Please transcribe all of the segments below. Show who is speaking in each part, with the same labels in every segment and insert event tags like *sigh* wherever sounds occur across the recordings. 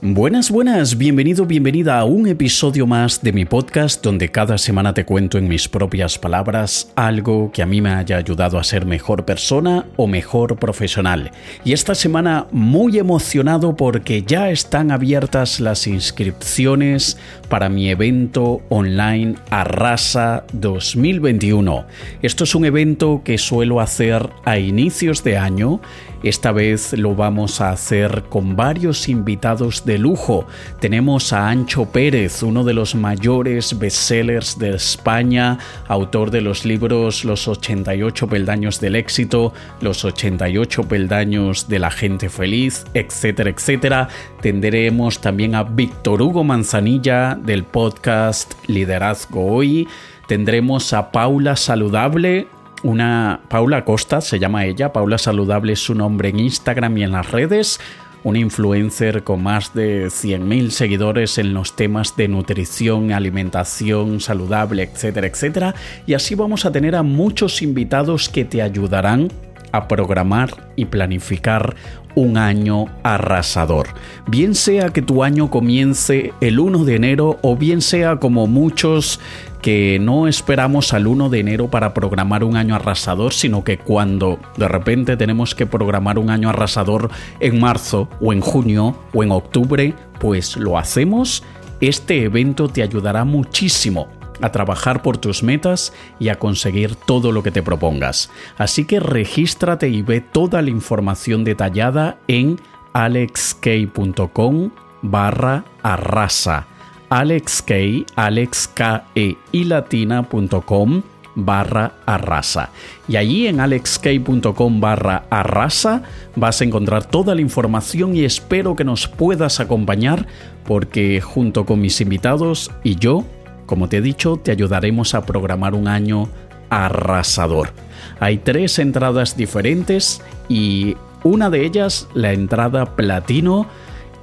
Speaker 1: Buenas, buenas, bienvenido, bienvenida a un episodio más de mi podcast donde cada semana te cuento en mis propias palabras algo que a mí me haya ayudado a ser mejor persona o mejor profesional. Y esta semana muy emocionado porque ya están abiertas las inscripciones para mi evento online Arrasa 2021. Esto es un evento que suelo hacer a inicios de año esta vez lo vamos a hacer con varios invitados de lujo. Tenemos a Ancho Pérez, uno de los mayores bestsellers de España, autor de los libros Los 88 peldaños del éxito, Los 88 peldaños de la gente feliz, etcétera, etcétera. Tendremos también a Víctor Hugo Manzanilla del podcast Liderazgo Hoy. Tendremos a Paula Saludable, una Paula Costa, se llama ella, Paula Saludable es su nombre en Instagram y en las redes, una influencer con más de 100.000 seguidores en los temas de nutrición, alimentación saludable, etcétera, etcétera. Y así vamos a tener a muchos invitados que te ayudarán a programar y planificar un año arrasador. Bien sea que tu año comience el 1 de enero o bien sea como muchos que no esperamos al 1 de enero para programar un año arrasador, sino que cuando de repente tenemos que programar un año arrasador en marzo o en junio o en octubre, pues lo hacemos. Este evento te ayudará muchísimo a trabajar por tus metas y a conseguir todo lo que te propongas. Así que regístrate y ve toda la información detallada en alexk.com barra arrasa alexk, alexke y latina.com barra arrasa. Y allí en alexk.com barra arrasa vas a encontrar toda la información y espero que nos puedas acompañar porque junto con mis invitados y yo, como te he dicho, te ayudaremos a programar un año arrasador. Hay tres entradas diferentes y una de ellas, la entrada platino,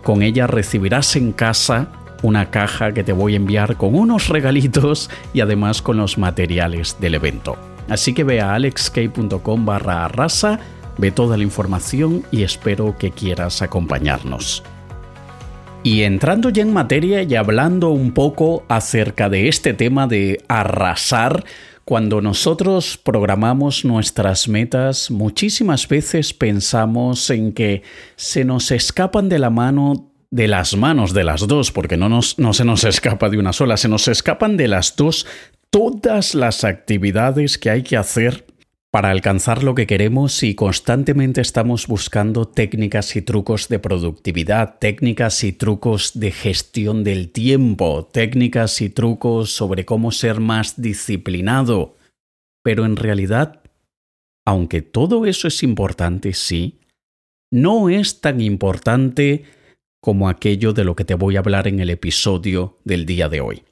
Speaker 1: con ella recibirás en casa una caja que te voy a enviar con unos regalitos y además con los materiales del evento. Así que ve a alexk.com barra arrasa, ve toda la información y espero que quieras acompañarnos. Y entrando ya en materia y hablando un poco acerca de este tema de arrasar, cuando nosotros programamos nuestras metas, muchísimas veces pensamos en que se nos escapan de la mano de las manos de las dos, porque no, nos, no se nos escapa de una sola, se nos escapan de las dos todas las actividades que hay que hacer para alcanzar lo que queremos y constantemente estamos buscando técnicas y trucos de productividad, técnicas y trucos de gestión del tiempo, técnicas y trucos sobre cómo ser más disciplinado. Pero en realidad, aunque todo eso es importante, sí, no es tan importante como aquello de lo que te voy a hablar en el episodio del día de hoy.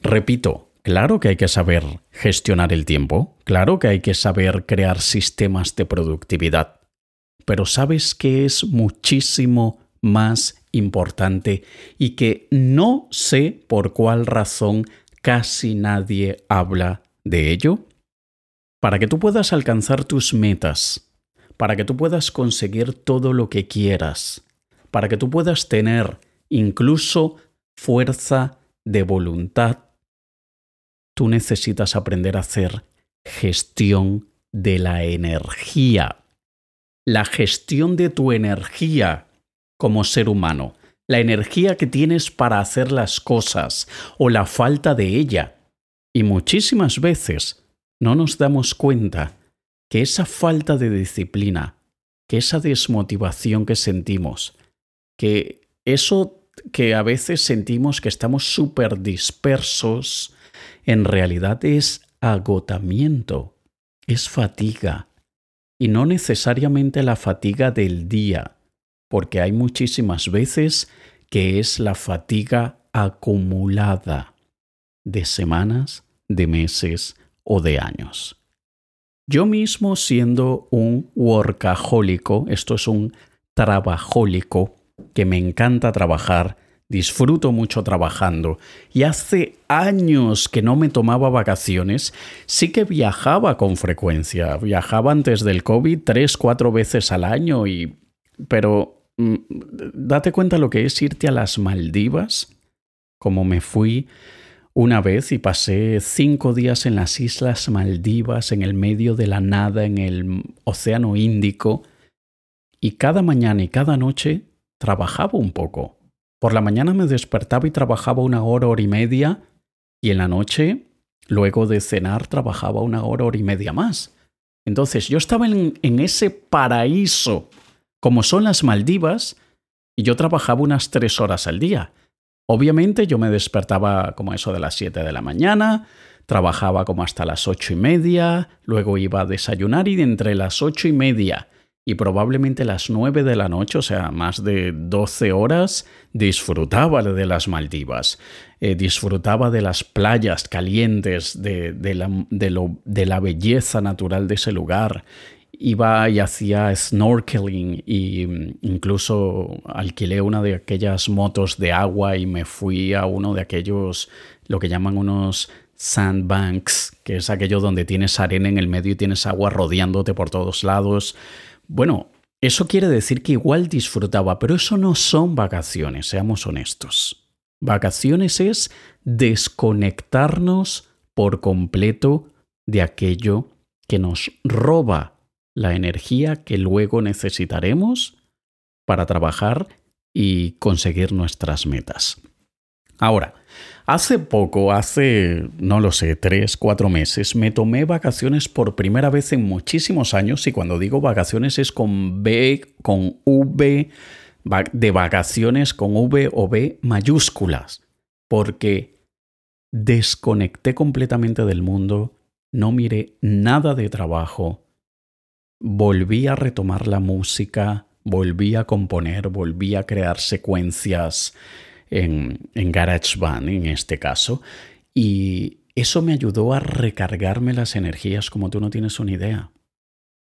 Speaker 1: Repito, claro que hay que saber gestionar el tiempo, claro que hay que saber crear sistemas de productividad, pero sabes que es muchísimo más importante y que no sé por cuál razón casi nadie habla de ello. Para que tú puedas alcanzar tus metas, para que tú puedas conseguir todo lo que quieras, para que tú puedas tener incluso fuerza de voluntad, tú necesitas aprender a hacer gestión de la energía. La gestión de tu energía como ser humano. La energía que tienes para hacer las cosas o la falta de ella. Y muchísimas veces no nos damos cuenta que esa falta de disciplina, que esa desmotivación que sentimos, que eso que a veces sentimos que estamos súper dispersos, en realidad es agotamiento, es fatiga. Y no necesariamente la fatiga del día, porque hay muchísimas veces que es la fatiga acumulada de semanas, de meses o de años. Yo mismo siendo un workahólico, esto es un trabajólico, que me encanta trabajar, disfruto mucho trabajando y hace años que no me tomaba vacaciones, sí que viajaba con frecuencia, viajaba antes del COVID tres, cuatro veces al año y... pero mm, date cuenta lo que es irte a las Maldivas, como me fui una vez y pasé cinco días en las Islas Maldivas, en el medio de la nada, en el Océano Índico, y cada mañana y cada noche trabajaba un poco. Por la mañana me despertaba y trabajaba una hora, hora y media, y en la noche, luego de cenar, trabajaba una hora, hora y media más. Entonces yo estaba en, en ese paraíso, como son las Maldivas, y yo trabajaba unas tres horas al día. Obviamente yo me despertaba como eso de las 7 de la mañana, trabajaba como hasta las ocho y media, luego iba a desayunar y de entre las ocho y media y probablemente las 9 de la noche, o sea, más de 12 horas, disfrutaba de las Maldivas, eh, disfrutaba de las playas calientes, de, la, de la belleza natural de ese lugar, iba y hacía snorkeling mm, incluso alquilé una de aquellas motos de agua y me fui a uno de aquellos, lo que llaman unos sandbanks, que es aquello donde tienes arena en el medio y tienes agua rodeándote por todos lados. Bueno, eso quiere decir que igual disfrutaba, pero eso no son vacaciones, seamos honestos. Vacaciones es desconectarnos por completo de aquello que nos roba la energía que luego necesitaremos para trabajar y conseguir nuestras metas. Ahora, hace poco, hace, no lo sé, tres, cuatro meses, me tomé vacaciones por primera vez en muchísimos años y cuando digo vacaciones es con B, con V, de vacaciones con V o B mayúsculas, porque desconecté completamente del mundo, no miré nada de trabajo, volví a retomar la música, volví a componer, volví a crear secuencias en, en GarageBand en este caso, y eso me ayudó a recargarme las energías como tú no tienes una idea.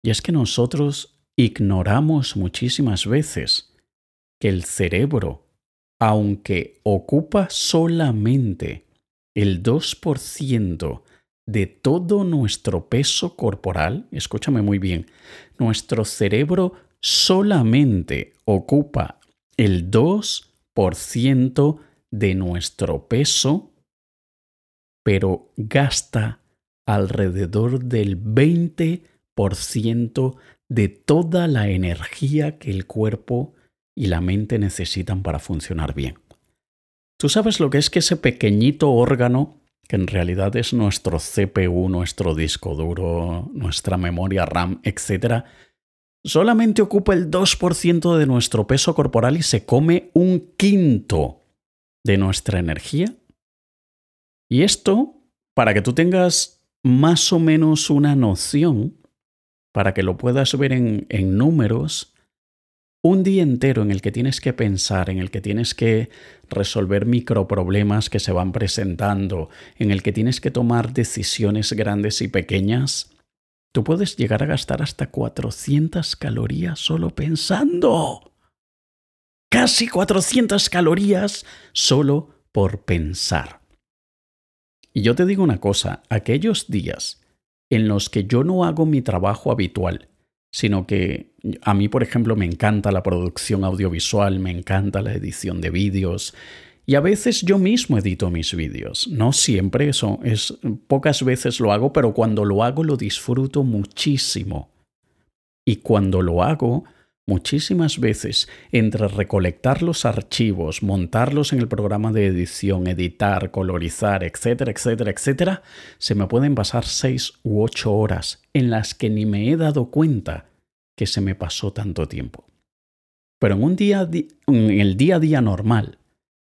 Speaker 1: Y es que nosotros ignoramos muchísimas veces que el cerebro, aunque ocupa solamente el 2% de todo nuestro peso corporal, escúchame muy bien, nuestro cerebro solamente ocupa el 2% de nuestro peso, pero gasta alrededor del 20% de toda la energía que el cuerpo y la mente necesitan para funcionar bien. ¿Tú sabes lo que es que ese pequeñito órgano que en realidad es nuestro CPU, nuestro disco duro, nuestra memoria RAM, etc., solamente ocupa el 2% de nuestro peso corporal y se come un quinto de nuestra energía. Y esto, para que tú tengas más o menos una noción, para que lo puedas ver en, en números, un día entero en el que tienes que pensar, en el que tienes que resolver microproblemas que se van presentando, en el que tienes que tomar decisiones grandes y pequeñas, tú puedes llegar a gastar hasta 400 calorías solo pensando. Casi 400 calorías solo por pensar. Y yo te digo una cosa, aquellos días en los que yo no hago mi trabajo habitual, sino que a mí, por ejemplo, me encanta la producción audiovisual, me encanta la edición de vídeos y a veces yo mismo edito mis vídeos. No siempre, eso es pocas veces lo hago, pero cuando lo hago lo disfruto muchísimo. Y cuando lo hago, muchísimas veces, entre recolectar los archivos, montarlos en el programa de edición, editar, colorizar, etcétera, etcétera, etcétera, se me pueden pasar seis u ocho horas en las que ni me he dado cuenta que se me pasó tanto tiempo. Pero en un día, en el día a día normal,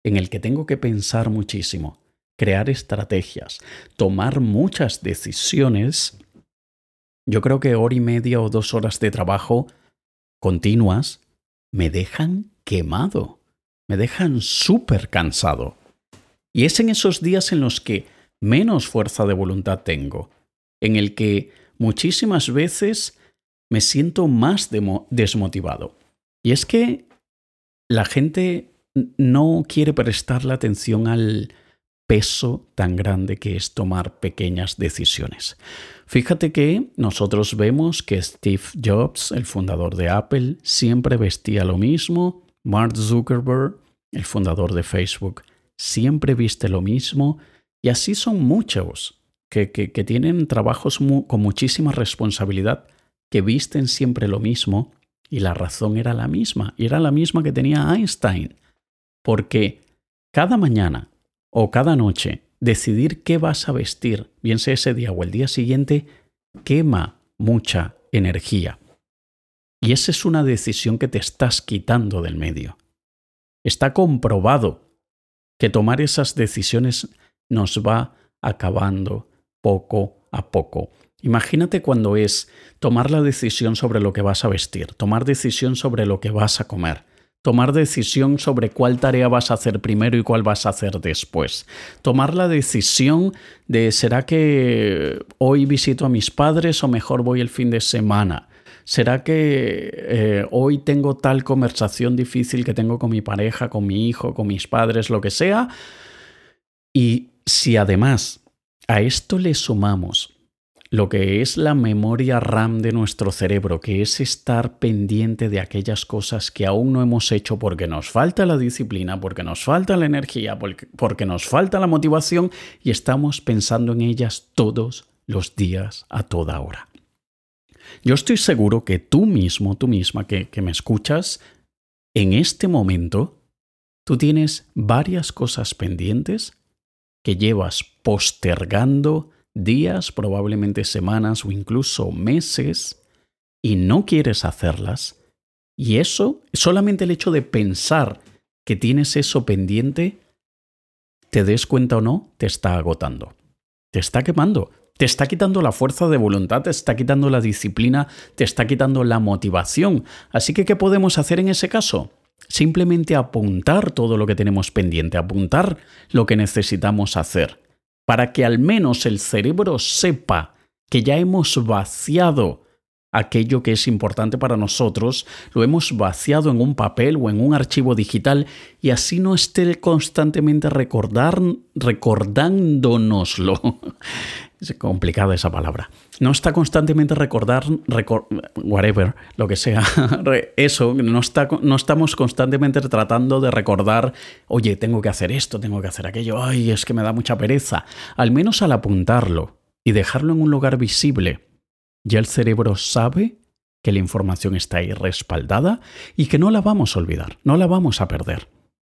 Speaker 1: en el que tengo que pensar muchísimo, crear estrategias, tomar muchas decisiones, yo creo que hora y media o dos horas de trabajo continuas me dejan quemado, me dejan súper cansado. Y es en esos días en los que menos fuerza de voluntad tengo, en el que muchísimas veces me siento más desmotivado. Y es que la gente no quiere prestar la atención al peso tan grande que es tomar pequeñas decisiones. Fíjate que nosotros vemos que Steve Jobs, el fundador de Apple, siempre vestía lo mismo, Mark Zuckerberg, el fundador de Facebook, siempre viste lo mismo, y así son muchos que, tienen trabajos con muchísima responsabilidad, que visten siempre lo mismo, y la razón era la misma, y era la misma que tenía Einstein, porque cada mañana o cada noche decidir qué vas a vestir, bien sea ese día o el día siguiente, quema mucha energía. Y esa es una decisión que te estás quitando del medio. Está comprobado que tomar esas decisiones nos va acabando poco a poco. Imagínate cuando es tomar la decisión sobre lo que vas a vestir, tomar decisión sobre lo que vas a comer, tomar decisión sobre cuál tarea vas a hacer primero y cuál vas a hacer después. Tomar la decisión de ¿será que hoy visito a mis padres o mejor voy el fin de semana? ¿Será que eh, hoy tengo tal conversación difícil que tengo con mi pareja, con mi hijo, con mis padres, lo que sea? Y si además a esto le sumamos lo que es la memoria RAM de nuestro cerebro, que es estar pendiente de aquellas cosas que aún no hemos hecho porque nos falta la disciplina, porque nos falta la energía, porque, nos falta la motivación y estamos pensando en ellas todos los días a toda hora. Yo estoy seguro que tú mismo, tú misma que, me escuchas, en este momento, tú tienes varias cosas pendientes que llevas postergando, días, probablemente semanas o incluso meses, y no quieres hacerlas, y eso, solamente el hecho de pensar que tienes eso pendiente, te des cuenta o no, te está agotando, te está quemando, te está quitando la fuerza de voluntad, te está quitando la disciplina, te está quitando la motivación. Así que, ¿qué podemos hacer en ese caso? Simplemente apuntar todo lo que tenemos pendiente, apuntar lo que necesitamos hacer para que al menos el cerebro sepa que ya hemos vaciado aquello que es importante para nosotros, lo hemos vaciado en un papel o en un archivo digital y así no esté constantemente recordar, recordándonoslo. *laughs* Es complicada esa palabra. No está constantemente recordar, whatever, lo que sea. *laughs* Eso, no, está, no estamos constantemente tratando de recordar, oye, tengo que hacer esto, tengo que hacer aquello, ay, es que me da mucha pereza. Al menos al apuntarlo y dejarlo en un lugar visible, ya el cerebro sabe que la información está ahí respaldada y que no la vamos a olvidar, no la vamos a perder.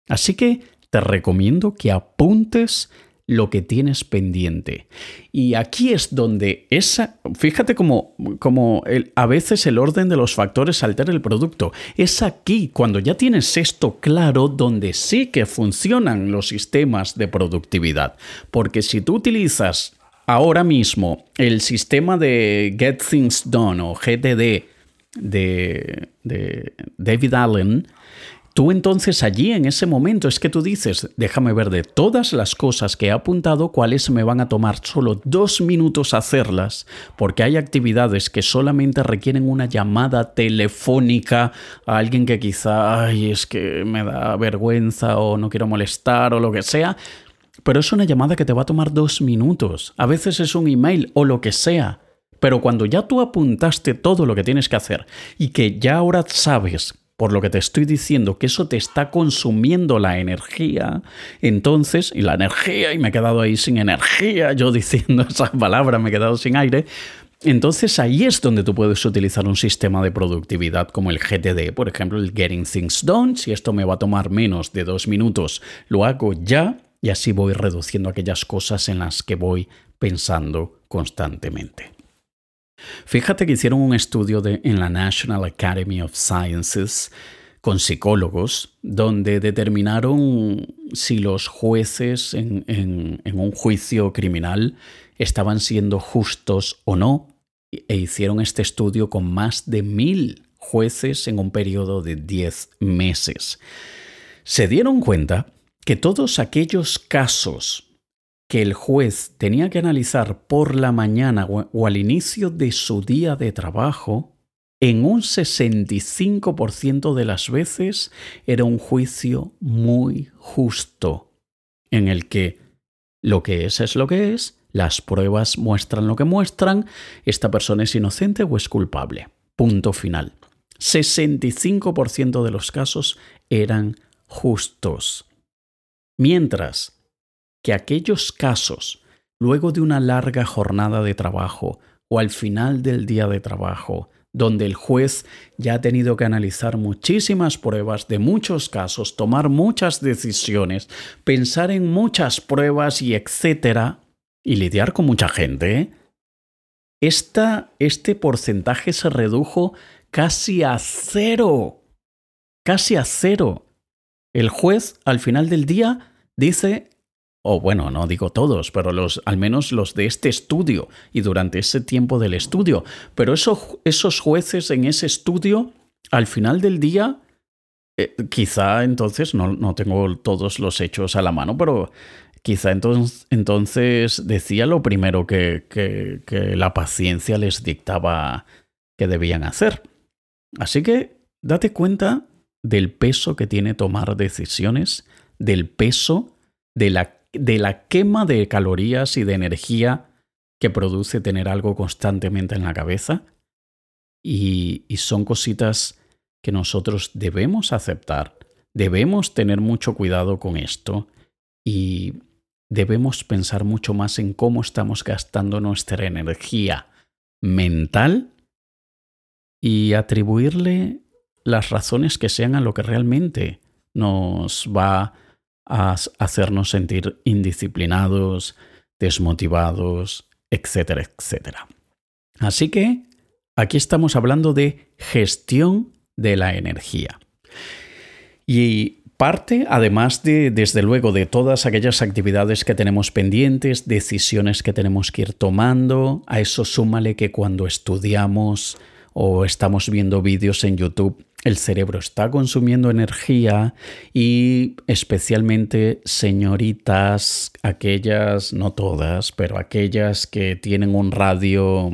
Speaker 1: Así que te recomiendo que apuntes lo que tienes pendiente. Y aquí es donde esa, fíjate cómo, a veces el orden de los factores altera el producto. Es aquí, cuando ya tienes esto claro, donde sí que funcionan los sistemas de productividad. Porque si tú utilizas ahora mismo el sistema de Get Things Done o GTD de, de David Allen, Tú entonces allí en ese momento es que tú dices, déjame ver de todas las cosas que he apuntado, cuáles me van a tomar solo dos minutos hacerlas, porque hay actividades que solamente requieren una llamada telefónica a alguien que quizá, ay, es que me da vergüenza o no quiero molestar o lo que sea, pero es una llamada que te va a tomar dos minutos. A veces es un email o lo que sea. Pero cuando ya tú apuntaste todo lo que tienes que hacer y que ya ahora sabes por lo que te estoy diciendo, que eso te está consumiendo la energía, entonces, y la energía, y me he quedado ahí sin energía, yo *laughs* diciendo esa palabra, me he quedado sin aire, entonces ahí es donde tú puedes utilizar un sistema de productividad como el GTD, por ejemplo, el Getting Things Done. Si esto me va a tomar menos de dos minutos, lo hago ya y así voy reduciendo aquellas cosas en las que voy pensando constantemente. Fíjate que hicieron un estudio en la National Academy of Sciences con psicólogos, donde determinaron si los jueces en, en, un juicio criminal estaban siendo justos o no, e hicieron este estudio con más de mil jueces en un periodo de diez meses. Se dieron cuenta que todos aquellos casos que el juez tenía que analizar por la mañana o al inicio de su día de trabajo, en un 65% de las veces era un juicio muy justo, en el que Lo que es es lo que es, las pruebas muestran lo que muestran, esta persona es inocente o es culpable. Punto final. 65% de los casos eran justos. Mientras que aquellos casos, luego de una larga jornada de trabajo o al final del día de trabajo, donde el juez ya ha tenido que analizar muchísimas pruebas de muchos casos, tomar muchas decisiones, pensar en muchas pruebas y etcétera, y lidiar con mucha gente, este porcentaje se redujo casi a cero. Casi a cero. El juez al final del día dice o bueno, no digo todos, pero los, al menos los de este estudio y durante ese tiempo del estudio. Pero esos jueces en ese estudio, al final del día, eh, quizá entonces, no, no, tengo todos los hechos a la mano, pero quizá entonces, entonces decía lo primero que, que, que la paciencia les dictaba que debían hacer. Así que date cuenta del peso que tiene tomar decisiones, del peso de la de la quema de calorías y de energía que produce tener algo constantemente en la cabeza. Y, son cositas que nosotros debemos aceptar, debemos tener mucho cuidado con esto y debemos pensar mucho más en cómo estamos gastando nuestra energía mental y atribuirle las razones que sean a lo que realmente nos va a hacernos sentir indisciplinados, desmotivados, etcétera, etcétera. Así que aquí estamos hablando de gestión de la energía. Y parte, además de, desde luego, de todas aquellas actividades que tenemos pendientes, decisiones que tenemos que ir tomando, a eso súmale que cuando estudiamos o estamos viendo vídeos en YouTube, el cerebro está consumiendo energía y especialmente señoritas, aquellas, no todas, pero aquellas que tienen un radio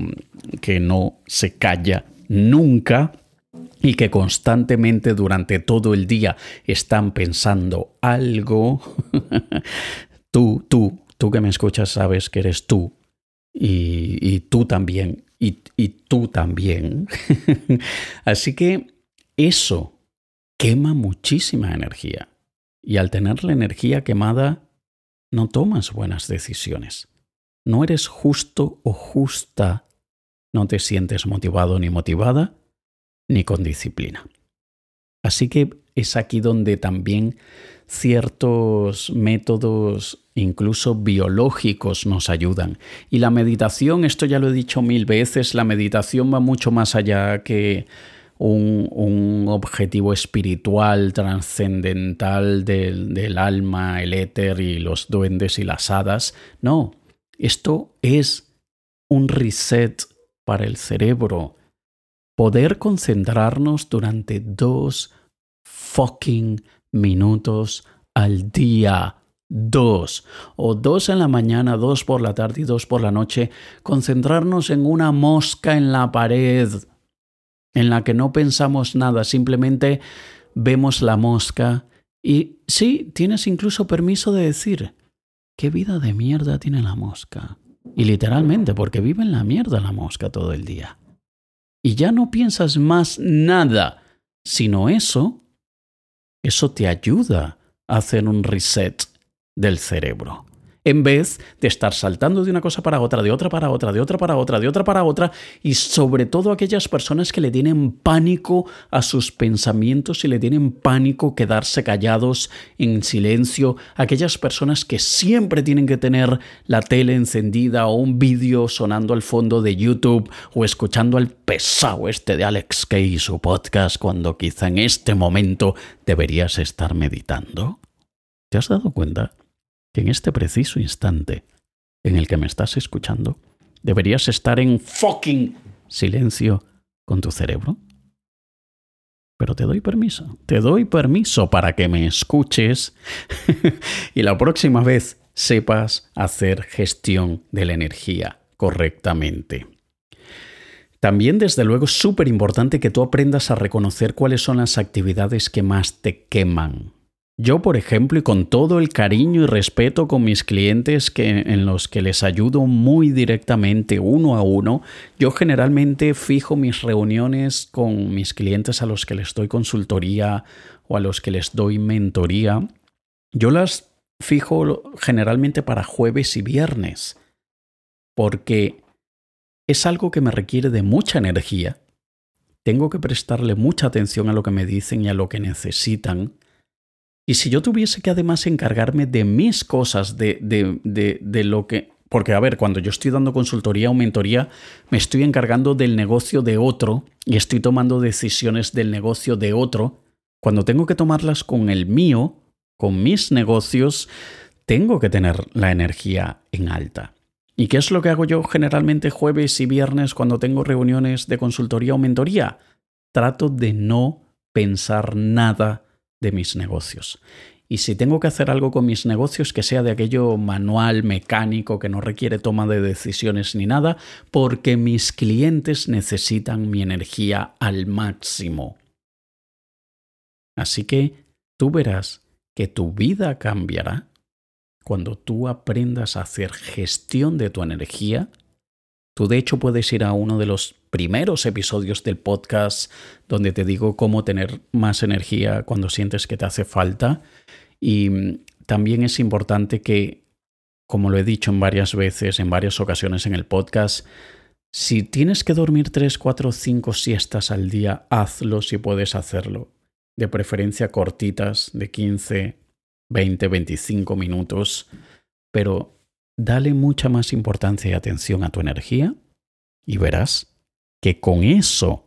Speaker 1: que no se calla nunca y que constantemente durante todo el día están pensando algo, *laughs* tú, tú, tú que me escuchas sabes que eres tú y, tú también y tú también. *laughs* Así que eso quema muchísima energía. Y al tener la energía quemada, no tomas buenas decisiones. No eres justo o justa. No te sientes motivado ni motivada, ni con disciplina. Así que es aquí donde también ciertos métodos, incluso biológicos, nos ayudan. Y la meditación, esto ya lo he dicho mil veces, la meditación va mucho más allá que un, objetivo espiritual trascendental del, del alma, el éter y los duendes y las hadas. No, esto es un reset para el cerebro. Poder concentrarnos durante dos fucking minutos al día. Dos. O dos en la mañana, dos por la tarde y dos por la noche. Concentrarnos en una mosca en la pared en la que no pensamos nada, simplemente vemos la mosca y sí, tienes incluso permiso de decir, ¿qué vida de mierda tiene la mosca? Y literalmente, porque vive en la mierda la mosca todo el día. Y ya no piensas más nada, sino eso, eso te ayuda a hacer un reset del cerebro en vez de estar saltando de una cosa para otra, de otra para otra, de otra para otra, de otra para otra, y sobre todo aquellas personas que le tienen pánico a sus pensamientos y le tienen pánico quedarse callados en silencio, aquellas personas que siempre tienen que tener la tele encendida o un vídeo sonando al fondo de YouTube o escuchando al pesado este de Alex Kay y su podcast cuando quizá en este momento deberías estar meditando. ¿Te has dado cuenta? Que en este preciso instante en el que me estás escuchando, deberías estar en fucking silencio con tu cerebro. Pero te doy permiso, te doy permiso para que me escuches *laughs* y la próxima vez sepas hacer gestión de la energía correctamente. También, desde luego, es súper importante que tú aprendas a reconocer cuáles son las actividades que más te queman Yo, por ejemplo, y con todo el cariño y respeto con mis clientes que, en los que les ayudo muy directamente uno a uno, yo generalmente fijo mis reuniones con mis clientes a los que les doy consultoría o a los que les doy mentoría. Yo las fijo generalmente para jueves y viernes, porque es algo que me requiere de mucha energía. Tengo que prestarle mucha atención a lo que me dicen y a lo que necesitan y si yo tuviese que además encargarme de mis cosas, de, de, de, lo que... Porque, a ver, cuando yo estoy dando consultoría o mentoría, me estoy encargando del negocio de otro y estoy tomando decisiones del negocio de otro. Cuando tengo que tomarlas con el mío, con mis negocios, tengo que tener la energía en alta. ¿Y qué es lo que hago yo generalmente jueves y viernes cuando tengo reuniones de consultoría o mentoría? Trato de no pensar nada de mis negocios. Y si tengo que hacer algo con mis negocios, que sea de aquello manual, mecánico, que no requiere toma de decisiones ni nada, porque mis clientes necesitan mi energía al máximo. Así que tú verás que tu vida cambiará cuando tú aprendas a hacer gestión de tu energía. Tú de hecho puedes ir a uno de los primeros episodios del podcast donde te digo cómo tener más energía cuando sientes que te hace falta. Y mm, también es importante que, como lo he dicho en varias veces, en varias ocasiones en el podcast, si tienes que dormir 3, 4, 5 siestas al día, hazlo si puedes hacerlo. De preferencia cortitas, de 15, 20, 25 minutos. Pero dale mucha más importancia y atención a tu energía y verás que con eso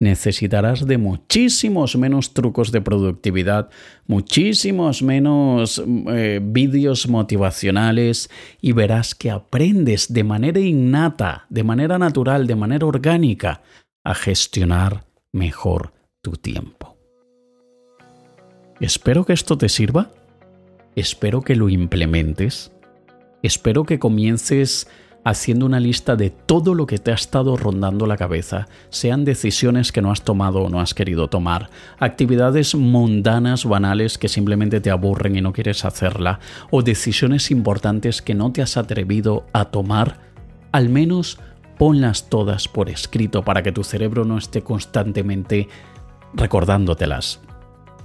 Speaker 1: necesitarás de muchísimos menos trucos de productividad, muchísimos menos eh, vídeos motivacionales y verás que aprendes de manera innata, de manera natural, de manera orgánica a gestionar mejor tu tiempo. Espero que esto te sirva, espero que lo implementes, espero que comiences haciendo una lista de todo lo que te ha estado rondando la cabeza, sean decisiones que no has tomado o no has querido tomar, actividades mundanas, banales que simplemente te aburren y no quieres hacerla, o decisiones importantes que no te has atrevido a tomar, al menos ponlas todas por escrito para que tu cerebro no esté constantemente recordándotelas.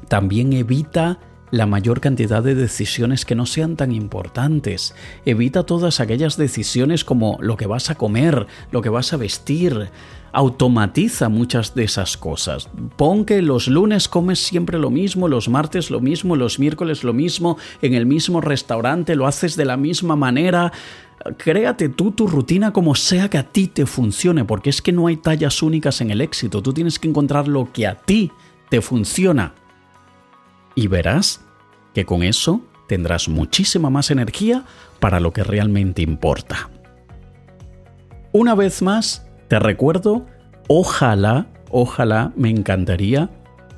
Speaker 1: También evita la mayor cantidad de decisiones que no sean tan importantes. Evita todas aquellas decisiones como lo que vas a comer, lo que vas a vestir. Automatiza muchas de esas cosas. Pon que los lunes comes siempre lo mismo, los martes lo mismo, los miércoles lo mismo, en el mismo restaurante lo haces de la misma manera. Créate tú tu rutina como sea que a ti te funcione, porque es que no hay tallas únicas en el éxito. Tú tienes que encontrar lo que a ti te funciona. Y verás que con eso tendrás muchísima más energía para lo que realmente importa. Una vez más, te recuerdo, ojalá, ojalá me encantaría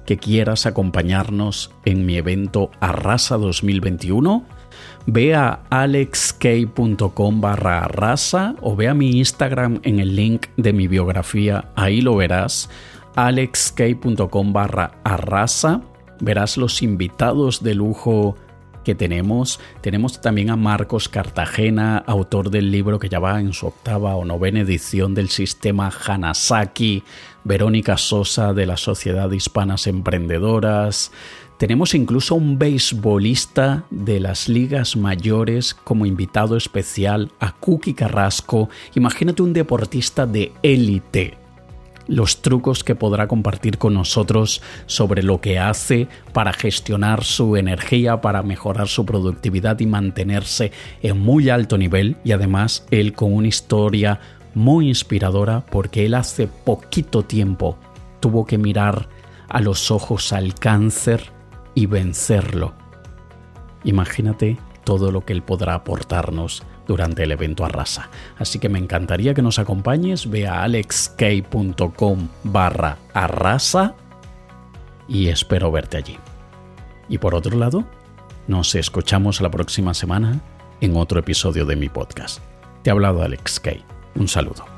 Speaker 1: que quieras acompañarnos en mi evento Arrasa 2021. Ve a alexk.com barra arrasa o ve a mi Instagram en el link de mi biografía, ahí lo verás, alexk.com barra arrasa verás los invitados de lujo que tenemos. Tenemos también a Marcos Cartagena, autor del libro que ya va en su octava o novena edición del sistema Hanasaki, Verónica Sosa de la Sociedad Hispanas Emprendedoras. Tenemos incluso un beisbolista de las ligas mayores como invitado especial a Cookie Carrasco. Imagínate un deportista de élite los trucos que podrá compartir con nosotros sobre lo que hace para gestionar su energía, para mejorar su productividad y mantenerse en muy alto nivel y además él con una historia muy inspiradora porque él hace poquito tiempo tuvo que mirar a los ojos al cáncer y vencerlo. Imagínate todo lo que él podrá aportarnos durante el evento Arrasa. Así que me encantaría que nos acompañes, ve a alexk.com barra arrasa y espero verte allí. Y por otro lado, nos escuchamos la próxima semana en otro episodio de mi podcast. Te ha hablado Alex Kay. Un saludo.